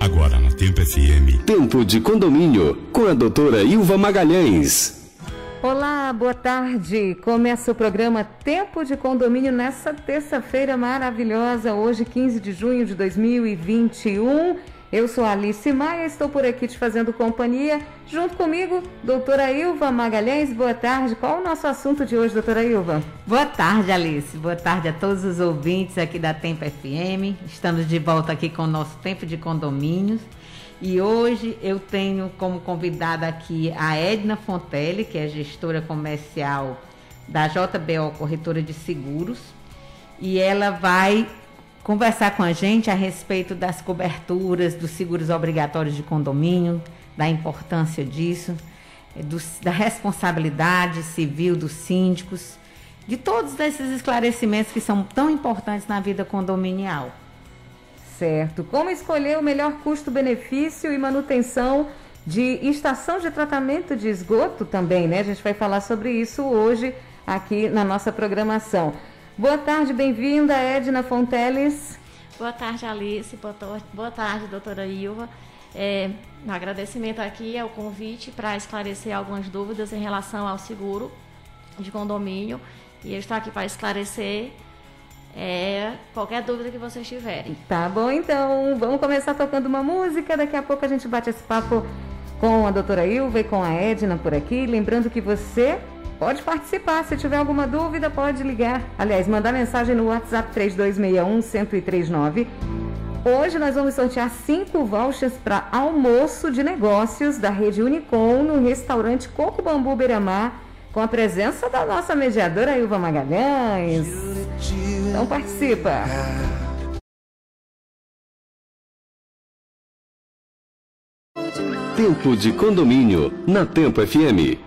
Agora no Tempo FM. Tempo de condomínio com a doutora Ilva Magalhães. Boa tarde. Começa o programa Tempo de Condomínio nessa terça-feira maravilhosa, hoje 15 de junho de 2021. Eu sou Alice Maia, estou por aqui te fazendo companhia. Junto comigo, doutora Ilva Magalhães. Boa tarde. Qual o nosso assunto de hoje, doutora Ilva? Boa tarde, Alice. Boa tarde a todos os ouvintes aqui da Tempo FM. Estamos de volta aqui com o nosso Tempo de Condomínios. E hoje eu tenho como convidada aqui a Edna Fontelli, que é gestora comercial da JBO Corretora de Seguros. E ela vai conversar com a gente a respeito das coberturas dos seguros obrigatórios de condomínio, da importância disso, eh, do, da responsabilidade civil dos síndicos, de todos esses esclarecimentos que são tão importantes na vida condominial. Certo. Como escolher o melhor custo-benefício e manutenção de estação de tratamento de esgoto também, né? A gente vai falar sobre isso hoje aqui na nossa programação. Boa tarde, bem-vinda, Edna Fonteles. Boa tarde, Alice. Boa, tarde, doutora Ilva. É, um agradecimento aqui ao convite para esclarecer algumas dúvidas em relação ao seguro de condomínio. E eu estou aqui para esclarecer é, qualquer dúvida que vocês tiverem. Tá bom, então vamos começar tocando uma música. Daqui a pouco a gente bate esse papo com a doutora Ilva e com a Edna por aqui. Lembrando que você pode participar. Se tiver alguma dúvida, pode ligar. Aliás, mandar mensagem no WhatsApp 3261-1039. Hoje nós vamos sortear cinco vouchers para almoço de negócios da rede Unicom no restaurante Coco Bambu Beira-Mar, com a presença da nossa mediadora Ilva Magalhães. Então participa! Tempo de condomínio na Tempo FM.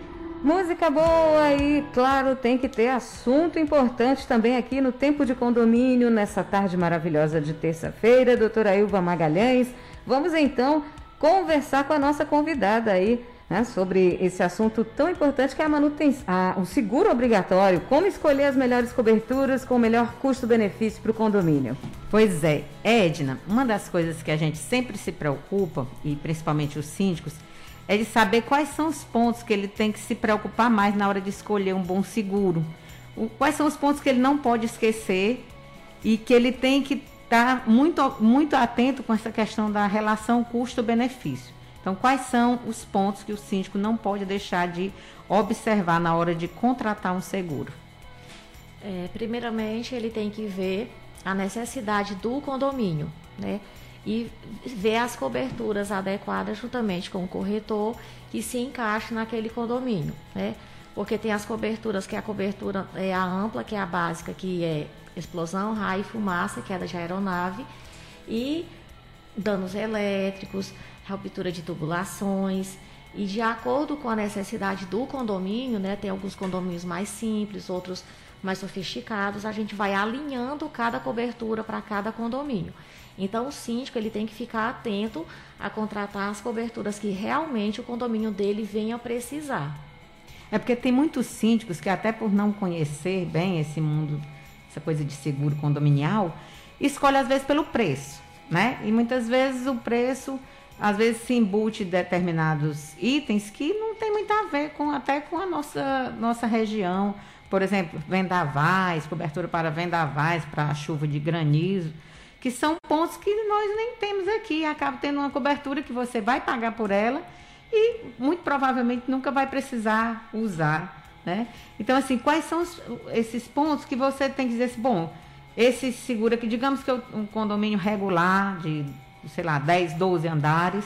Música boa e, claro, tem que ter assunto importante também aqui no Tempo de Condomínio, nessa tarde maravilhosa de terça-feira. Doutora Ilva Magalhães, vamos então conversar com a nossa convidada aí né, sobre esse assunto tão importante que é a manutenção, o seguro obrigatório. Como escolher as melhores coberturas com o melhor custo-benefício para o condomínio? Pois é, Edna, uma das coisas que a gente sempre se preocupa, e principalmente os síndicos, é de saber quais são os pontos que ele tem que se preocupar mais na hora de escolher um bom seguro. Quais são os pontos que ele não pode esquecer e que ele tem que estar muito, muito atento com essa questão da relação custo-benefício. Então, quais são os pontos que o síndico não pode deixar de observar na hora de contratar um seguro? É, primeiramente, ele tem que ver a necessidade do condomínio, né? E ver as coberturas adequadas juntamente com o corretor que se encaixe naquele condomínio, né? Porque tem as coberturas que a cobertura é a ampla, que é a básica, que é explosão, raio, fumaça, queda de aeronave e danos elétricos, ruptura de tubulações. E de acordo com a necessidade do condomínio, né, tem alguns condomínios mais simples, outros mais sofisticados, a gente vai alinhando cada cobertura para cada condomínio. Então o síndico ele tem que ficar atento a contratar as coberturas que realmente o condomínio dele venha precisar. É porque tem muitos síndicos que, até por não conhecer bem esse mundo, essa coisa de seguro condominial, escolhe às vezes pelo preço, né? E muitas vezes o preço, às vezes se embute determinados itens que não tem muito a ver com até com a nossa, nossa região. Por exemplo, vendavais, cobertura para vendavais, para chuva de granizo, que são pontos que nós nem temos aqui. Acaba tendo uma cobertura que você vai pagar por ela e muito provavelmente nunca vai precisar usar, né? Então, assim, quais são os- esses pontos que você tem que dizer assim, bom, esse seguro aqui, digamos que é um condomínio regular de, sei lá, 10, 12 andares,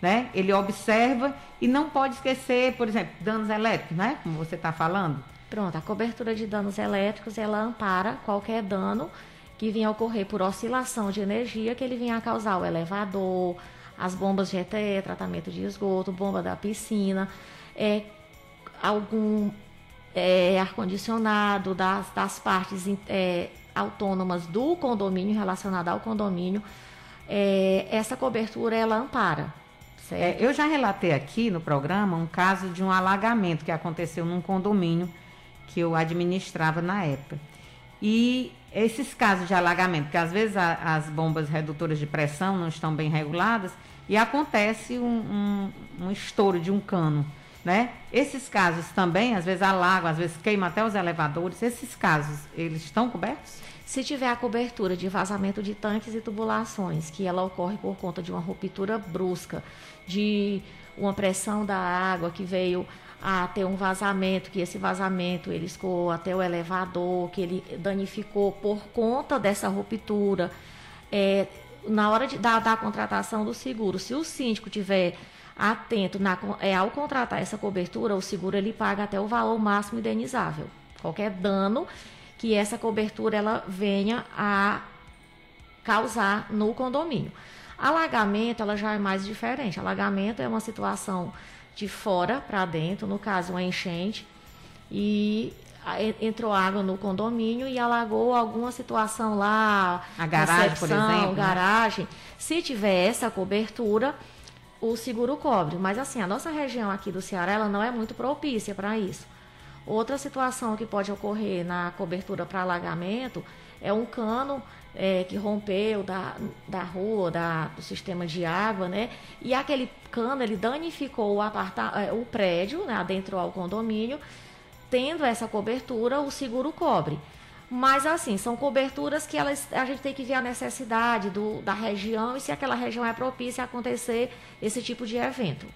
né? Ele observa e não pode esquecer, por exemplo, danos elétricos, né? Como você está falando. Pronto, a cobertura de danos elétricos, ela ampara qualquer dano que venha a ocorrer por oscilação de energia que ele venha a causar o elevador, as bombas GTE, tratamento de esgoto, bomba da piscina, é, algum é, ar-condicionado das, das partes é, autônomas do condomínio, relacionado ao condomínio, é, essa cobertura ela ampara. É, eu já relatei aqui no programa um caso de um alagamento que aconteceu num condomínio que eu administrava na época. E esses casos de alagamento, que às vezes a- as bombas redutoras de pressão não estão bem reguladas e acontece um, um- um estouro de um cano, né? Esses casos também, às vezes alagam, às vezes queimam até os elevadores. Esses casos, eles estão cobertos? Se tiver a cobertura de vazamento de tanques e tubulações, que ela ocorre por conta de uma ruptura brusca, de uma pressão da água que veio a ter um vazamento, que esse vazamento ele escoou até o elevador, que ele danificou por conta dessa ruptura, é, na hora de, da, da contratação do seguro, se o síndico tiver atento na, é, ao contratar essa cobertura, o seguro ele paga até o valor máximo indenizável. Qualquer dano que essa cobertura ela venha a causar no condomínio. Alagamento, ela já é mais diferente. Alagamento é uma situação de fora para dentro, no caso, uma enchente, e entrou água no condomínio e alagou alguma situação lá, A garagem, por recepção, exemplo, né? garagem. Se tiver essa cobertura, o seguro cobre. Mas assim, a nossa região aqui do Ceará, ela não é muito propícia para isso. Outra situação que pode ocorrer na cobertura para alagamento é um cano é, que rompeu da, da rua, da, do sistema de água, né? E aquele cano ele danificou o, aparta, é, o prédio, né? Adentro ao condomínio. Tendo essa cobertura, o seguro cobre. Mas assim, são coberturas que elas, a gente tem que ver a necessidade do, da região e se aquela região é propícia a acontecer esse tipo de evento.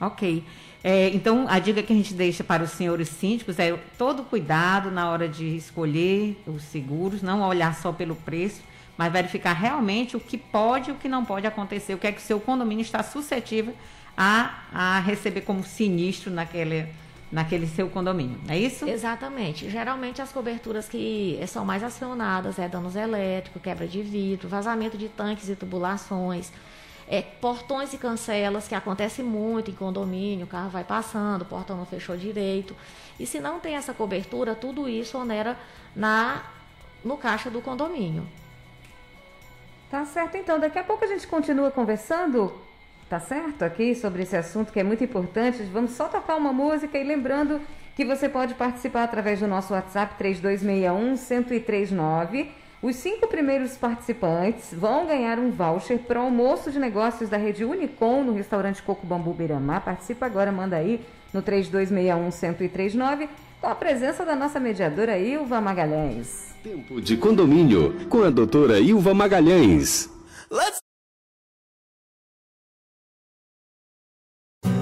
Ok. É, então, a dica que a gente deixa para os senhores síndicos é todo cuidado na hora de escolher os seguros, não olhar só pelo preço, mas verificar realmente o que pode e o que não pode acontecer, o que é que o seu condomínio está suscetível a, a receber como sinistro naquele, naquele seu condomínio. É isso? Exatamente. Geralmente as coberturas que são mais acionadas é danos elétricos, quebra de vidro, vazamento de tanques e tubulações, é, portões e cancelas, que acontece muito em condomínio, o carro vai passando, o portão não fechou direito. E se não tem essa cobertura, tudo isso onera na, no caixa do condomínio. Tá certo, então. Daqui a pouco a gente continua conversando, tá certo? Aqui sobre esse assunto que é muito importante. Vamos só tocar uma música e lembrando que você pode participar através do nosso WhatsApp 3261-1039. Os cinco primeiros participantes vão ganhar um voucher para o almoço de negócios da rede Unicom no restaurante Coco Bambu Biramar. Participa agora, manda aí no 3261-1039 com a presença da nossa mediadora Ilva Magalhães. Tempo de condomínio com a doutora Ilva Magalhães.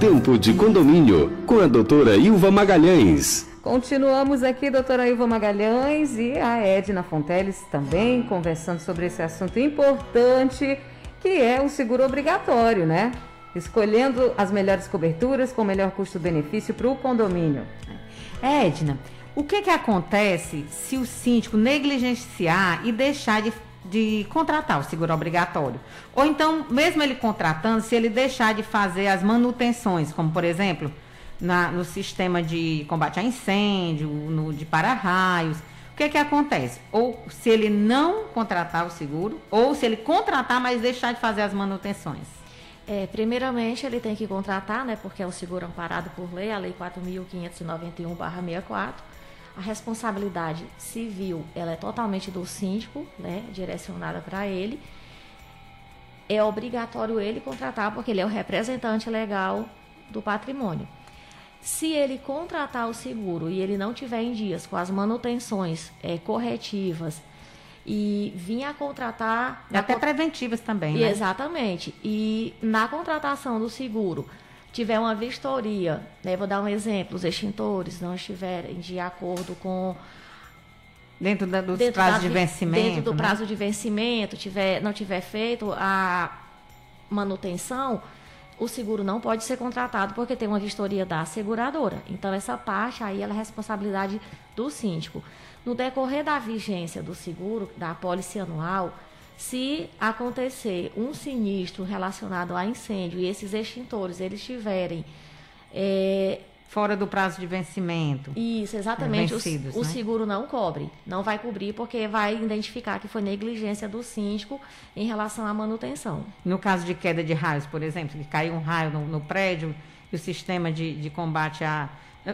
Tempo de condomínio com a doutora Ilva Magalhães. Continuamos aqui, doutora Ilva Magalhães e a Edna Fonteles também conversando sobre esse assunto importante que é o seguro obrigatório, né? Escolhendo as melhores coberturas com o melhor custo-benefício para o condomínio. É, Edna, o que, que acontece se o síndico negligenciar e deixar de, de contratar o seguro obrigatório? Ou então, mesmo ele contratando, se ele deixar de fazer as manutenções, como por exemplo, na- no sistema de combate a incêndio, no de para-raios, o que, que acontece? Ou se ele não contratar o seguro, ou se ele contratar, mas deixar de fazer as manutenções. É, primeiramente, ele tem que contratar, né, porque é um seguro amparado por lei, a Lei 4.591-64. A responsabilidade civil ela é totalmente do síndico, né, direcionada para ele. É obrigatório ele contratar, porque ele é o representante legal do patrimônio. Se ele contratar o seguro e ele não tiver em dias com as manutenções é, corretivas e vir a contratar. E até preventivas também, né? Exatamente. E na contratação do seguro, tiver uma vistoria, né, vou dar um exemplo, os extintores não estiverem de acordo com Dentro da- dos dentro prazos da de vencimento. dentro do né? prazo de vencimento, tiver, não tiver feito a manutenção, o seguro não pode ser contratado porque tem uma vistoria da seguradora. Então essa parte aí é responsabilidade do síndico. No decorrer da vigência do seguro, da apólice anual, se acontecer um sinistro relacionado a incêndio e esses extintores eles estiverem é, fora do prazo de vencimento. Isso, exatamente. O- Vencidos, o, né? seguro não cobre. Não vai cobrir porque vai identificar que foi negligência do síndico em relação à manutenção. No caso de queda de raios, por exemplo, que caiu um raio no, no prédio e o sistema de, de combate a.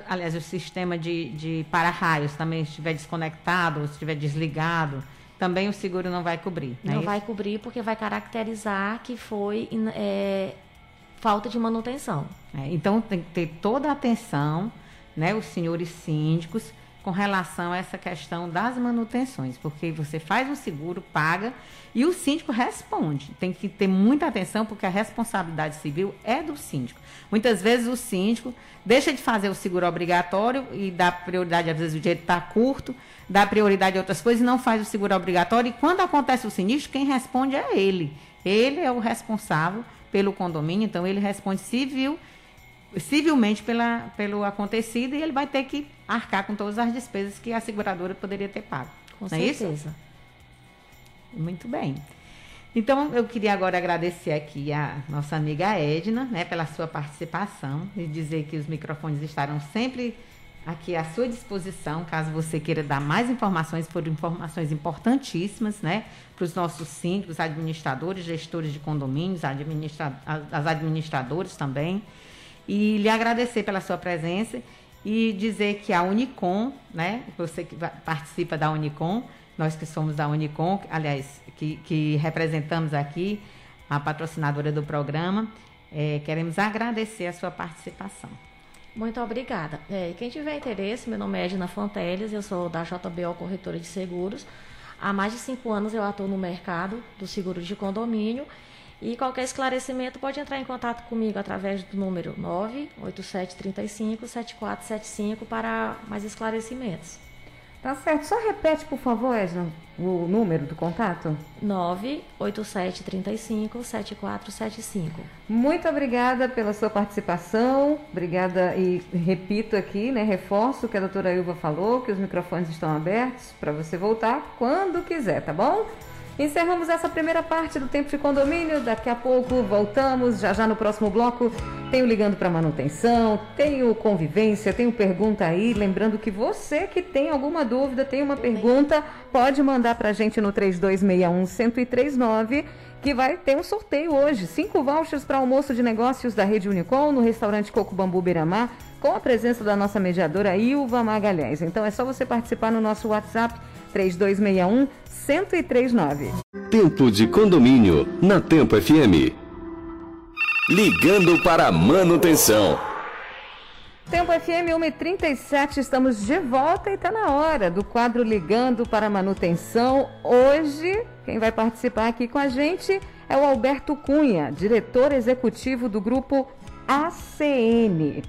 Aliás, o sistema de, de para-raios também estiver desconectado ou estiver desligado, também o seguro não vai cobrir. Não né? vai cobrir porque vai caracterizar que foi é, falta de manutenção. É, então tem que ter toda a atenção, né, os senhores síndicos, com relação a essa questão das manutenções, porque você faz um seguro, paga e o síndico responde. Tem que ter muita atenção, porque a responsabilidade civil é do síndico. Muitas vezes o síndico deixa de fazer o seguro obrigatório e dá prioridade, às vezes o dinheiro está curto, dá prioridade a outras coisas e não faz o seguro obrigatório. E quando acontece o sinistro, quem responde é ele. Ele é o responsável pelo condomínio, então ele responde civil civilmente pela, pelo acontecido e ele vai ter que arcar com todas as despesas que a seguradora poderia ter pago. Com Não é isso? certeza. Muito bem. Então, eu queria agora agradecer aqui a nossa amiga Edna, né, pela sua participação e dizer que os microfones estarão sempre aqui à sua disposição, caso você queira dar mais informações, foram informações importantíssimas, né, para os nossos síndicos, administradores, gestores de condomínios, administra as as administradoras também. E lhe agradecer pela sua presença e dizer que a Unicom, né, você que participa da Unicom, nós que somos da Unicom, aliás, que, que representamos aqui a patrocinadora do programa, eh, queremos agradecer a sua participação. Muito obrigada. É, quem tiver interesse, meu nome é Edna Fonteles, eu sou da JBO Corretora de Seguros. Há mais de cinco anos eu atuo no mercado do seguro de condomínio e qualquer esclarecimento pode entrar em contato comigo através do número 98735-7475 para mais esclarecimentos. Tá certo. Só repete, por favor, Edna, o número do contato. 98735-7475. Muito obrigada pela sua participação. Obrigada e repito aqui, né? Reforço o que a doutora Ilva falou, que os microfones estão abertos para você voltar quando quiser, tá bom? Encerramos essa primeira parte do tempo de condomínio. Daqui a pouco voltamos. Já já no próximo bloco tem o ligando para manutenção, tem o convivência, tem o pergunta aí. Lembrando que você que tem alguma dúvida, tem uma pergunta, pode mandar para a gente no 3261-1039 que vai ter um sorteio hoje. Cinco vouchers para almoço de negócios da Rede Unicom no restaurante Coco Bambu Beiramar, com a presença da nossa mediadora Ilva Magalhães. Então é só você participar no nosso WhatsApp 3261-1039. Tempo de condomínio na Tempo FM. Ligando para a manutenção. Tempo FM 1h37, estamos de volta e está na hora do quadro Ligando para Manutenção. Hoje, quem vai participar aqui com a gente é o Alberto Cunha, diretor executivo do grupo ACN.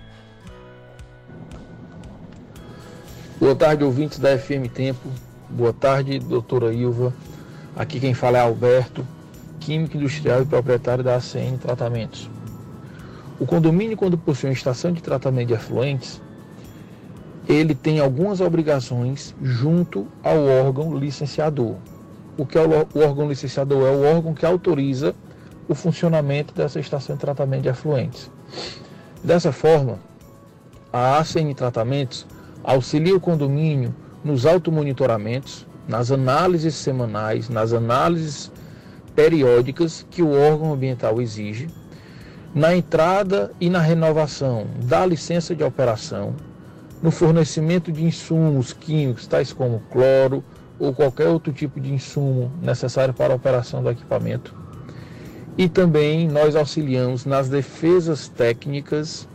Boa tarde, ouvintes da FM Tempo. Boa tarde, doutora Ilva. Aqui quem fala é Alberto, químico industrial e proprietário da ACN Tratamentos. O condomínio, quando possui uma estação de tratamento de efluentes, ele tem algumas obrigações junto ao órgão licenciador. O que é o órgão licenciador? É o órgão que autoriza o funcionamento dessa estação de tratamento de efluentes. Dessa forma, a ACN Tratamentos auxilia o condomínio nos automonitoramentos, nas análises semanais, nas análises periódicas que o órgão ambiental exige, na entrada e na renovação da licença de operação, no fornecimento de insumos químicos, tais como cloro ou qualquer outro tipo de insumo necessário para a operação do equipamento. E também nós auxiliamos nas defesas técnicas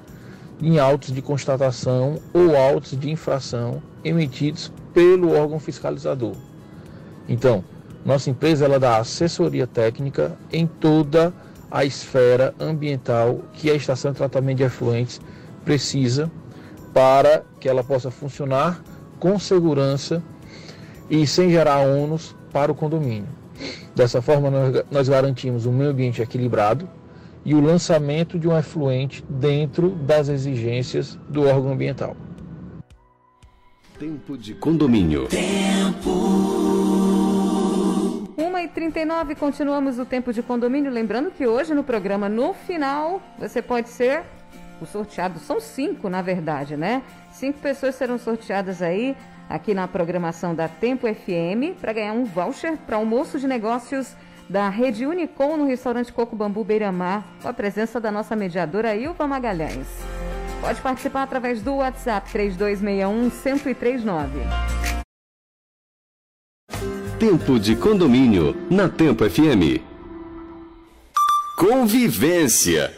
em autos de constatação ou autos de infração emitidos pelo órgão fiscalizador. Então, nossa empresa ela dá assessoria técnica em toda a esfera ambiental que a estação de tratamento de efluentes precisa para que ela possa funcionar com segurança e sem gerar ônus para o condomínio. Dessa forma, nós- garantimos um meio ambiente equilibrado e o lançamento de um efluente dentro das exigências do órgão ambiental. Tempo de condomínio. 1h39, continuamos o tempo de condomínio. Lembrando que hoje no programa, no final, você pode ser o sorteado, são cinco na verdade, né? Cinco pessoas serão sorteadas aí aqui na programação da Tempo FM para ganhar um voucher para almoço de negócios da Rede Unicom no restaurante Coco Bambu Beira-Mar, com a presença da nossa mediadora Ilva Magalhães. Pode participar através do WhatsApp 3261 1039. Tempo de condomínio na Tempo FM. Convivência.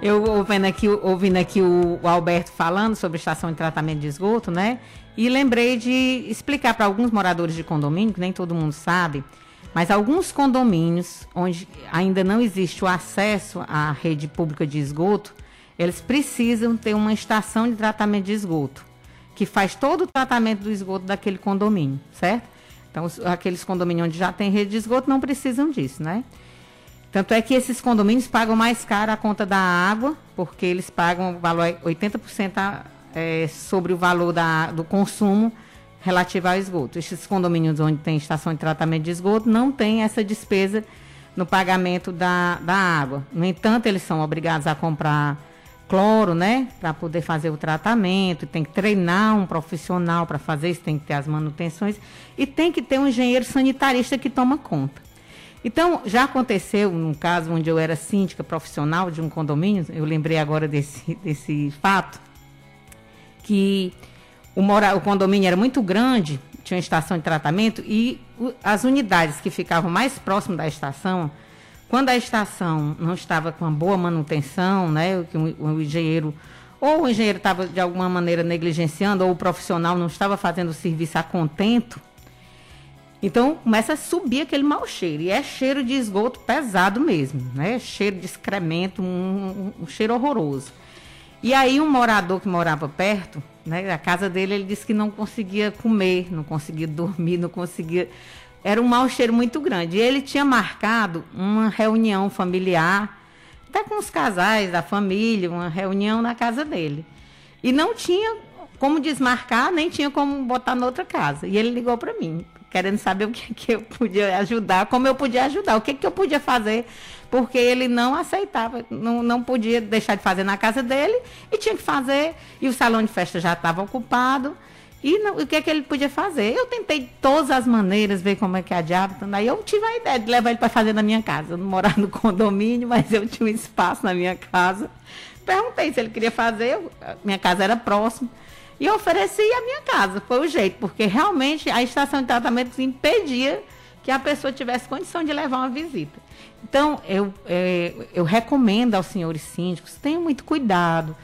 Eu ouvindo aqui, ouvindo aqui o, o Alberto falando sobre estação de tratamento de esgoto, né? E lembrei de explicar para alguns moradores de condomínio, que nem todo mundo sabe, mas alguns condomínios onde ainda não existe o acesso à rede pública de esgoto, eles precisam ter uma estação de tratamento de esgoto, que faz todo o tratamento do esgoto daquele condomínio, certo? Então, aqueles condomínios onde já tem rede de esgoto não precisam disso, né? Tanto é que esses condomínios pagam mais caro a conta da água, porque eles pagam o valor 80% a- é, sobre o valor da, do consumo relativo ao esgoto. Esses condomínios onde tem estação de tratamento de esgoto não tem essa despesa no pagamento da, da água. No entanto, eles são obrigados a comprar cloro, né, para poder fazer o tratamento, tem que treinar um profissional para fazer isso, tem que ter as manutenções e tem que ter um engenheiro sanitarista que toma conta. Então, já aconteceu num caso onde eu era síndica profissional de um condomínio, eu lembrei agora desse, desse fato, que o, mora, o condomínio era muito grande, tinha uma estação de tratamento, e as unidades que ficavam mais próximas da estação, quando a estação não estava com uma boa manutenção, né, que o, o engenheiro, ou o engenheiro estava de alguma maneira negligenciando, ou o profissional não estava fazendo o serviço a contento, então começa a subir aquele mau cheiro. E é cheiro de esgoto pesado mesmo, né? Cheiro de excremento, um, um- um cheiro horroroso. E aí um morador que morava perto, né? A casa dele, ele disse que não conseguia comer, não conseguia dormir, não conseguia. Era um mau cheiro muito grande. E ele tinha marcado uma reunião familiar, até com os casais da família, uma reunião na casa dele. E não tinha como desmarcar, nem tinha como botar noutra casa. E ele ligou para mim, querendo saber o que, que eu podia ajudar, como eu podia ajudar, o que, que eu podia fazer, porque ele não aceitava, não, não podia deixar de fazer na casa dele e tinha que fazer, e o salão de festa já estava ocupado. E não- o que é que ele podia fazer? Eu tentei de todas as maneiras ver como é que é a diabo. Daí eu tive a ideia de levar ele para fazer na minha casa. Eu não morava no condomínio, mas eu tinha um espaço na minha casa. Perguntei se ele queria fazer, eu- minha casa era próxima. E eu ofereci a minha casa, foi o jeito, porque realmente a estação de tratamento impedia que a pessoa tivesse condição de levar uma visita. Então, eu, eh, eu recomendo aos senhores síndicos, tenham muito cuidado.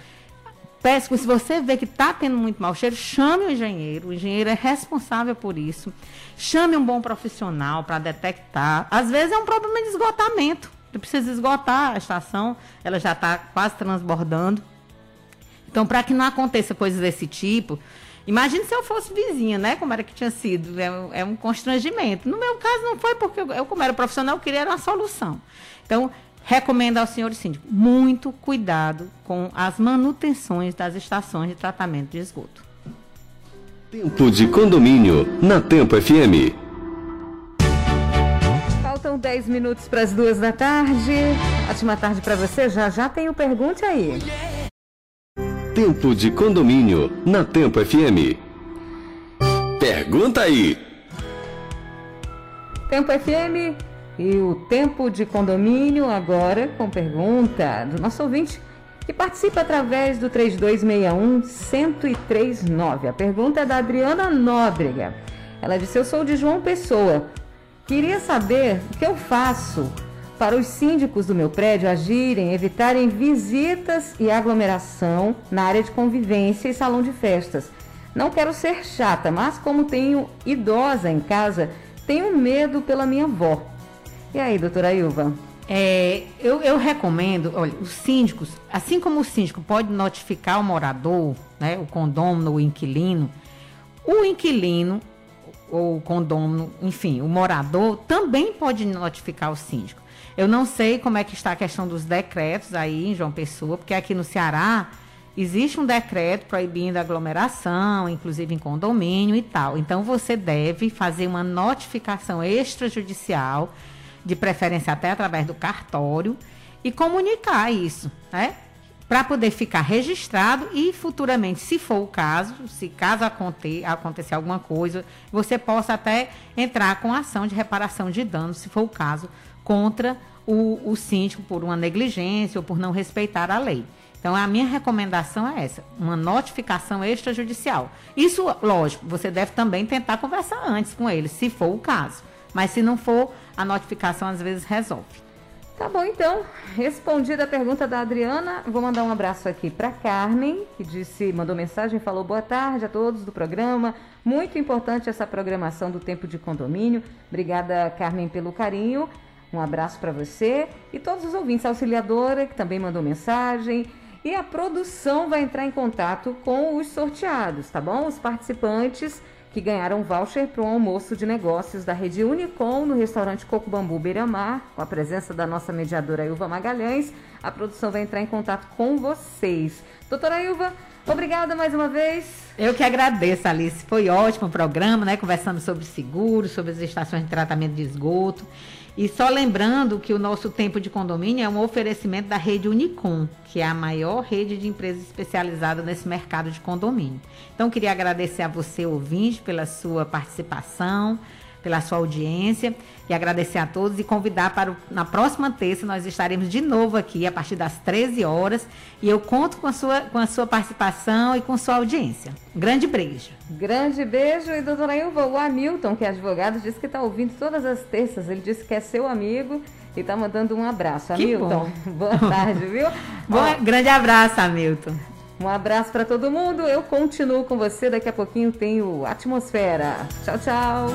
Que se você vê que está tendo muito mau cheiro, chame o engenheiro. O engenheiro é responsável por isso. Chame um bom profissional para detectar. Às vezes é um problema de esgotamento. Você precisa esgotar a estação, ela já está quase transbordando. Então, para que não aconteça coisas desse tipo, imagine se eu fosse vizinha, né? Como era que tinha sido. É, é um constrangimento. No meu caso, não foi porque eu, eu, como era profissional, queria uma solução. Então, recomendo ao senhor síndico muito cuidado com as manutenções das estações de tratamento de esgoto. Tempo de condomínio na Tempo FM. Faltam 10 minutos para as duas da tarde. Ótima tarde para você. Já já tem o Pergunte aí. Tempo de condomínio na Tempo FM. Pergunta aí. Tempo FM e o Tempo de Condomínio agora com pergunta do nosso ouvinte que participa através do 3261-1039. A pergunta é da Adriana Nóbrega. Ela disse: Eu sou de João Pessoa. Queria saber o que eu faço para os síndicos do meu prédio agirem, evitarem visitas e aglomeração na área de convivência e salão de festas. Não quero ser chata, mas como tenho idosa em casa, tenho medo pela minha avó. E aí, doutora Ilva? É, eu, eu recomendo, olha, os síndicos, assim como o síndico pode notificar o morador, né, o condômino, o inquilino, o inquilino ou o enfim, o morador também pode notificar o síndico. Eu não sei como é que está a questão dos decretos aí em João Pessoa, porque aqui no Ceará existe um decreto proibindo aglomeração, inclusive em condomínio e tal. Então você deve fazer uma notificação extrajudicial, de preferência até através do cartório, e comunicar isso, né? para poder ficar registrado e futuramente, se for o caso, se caso aconte, acontecer alguma coisa, você possa até entrar com ação de reparação de danos, se for o caso, contra o, o síndico por uma negligência ou por não respeitar a lei. Então, a minha recomendação é essa: uma notificação extrajudicial. Isso, lógico, você deve também tentar conversar antes com ele, se for o caso. Mas se não for, a notificação às vezes resolve. Tá bom, então. Respondida a pergunta da Adriana, vou mandar um abraço aqui para Carmen, que disse, mandou mensagem, falou boa tarde a todos do programa. Muito importante essa programação do tempo de condomínio. Obrigada, Carmen, pelo carinho. Um abraço para você e todos os ouvintes. A auxiliadora, que também mandou mensagem. E a produção vai entrar em contato com os sorteados, tá bom? Os participantes que ganharam voucher para um almoço de negócios da rede Unicom no restaurante Coco Bambu Beira-Mar, com a presença da nossa mediadora Ilva Magalhães. A produção vai entrar em contato com vocês. Doutora Ilva, obrigada mais uma vez. Eu que agradeço, Alice. Foi ótimo o programa, né? Conversando sobre seguro, sobre as estações de tratamento de esgoto. E só lembrando que o nosso tempo de condomínio é um oferecimento da rede Unicom, que é a maior rede de empresas especializadas nesse mercado de condomínio. Então, queria agradecer a você, ouvinte, pela sua participação, pela sua audiência e agradecer a todos e convidar para o, na próxima terça nós estaremos de novo aqui a partir das 13 horas e eu conto com a sua, com a sua participação e com sua audiência. grande beijo. Grande beijo e doutora Ilva, o Hamilton, que é advogado, disse que está ouvindo todas as terças. Ele disse que é seu amigo e está mandando um abraço. Hamilton, boa tarde, viu? Bom, Ó, grande abraço, Hamilton. Um abraço para todo mundo. Eu continuo com você. Daqui a pouquinho tem o Atmosfera. Tchau, tchau.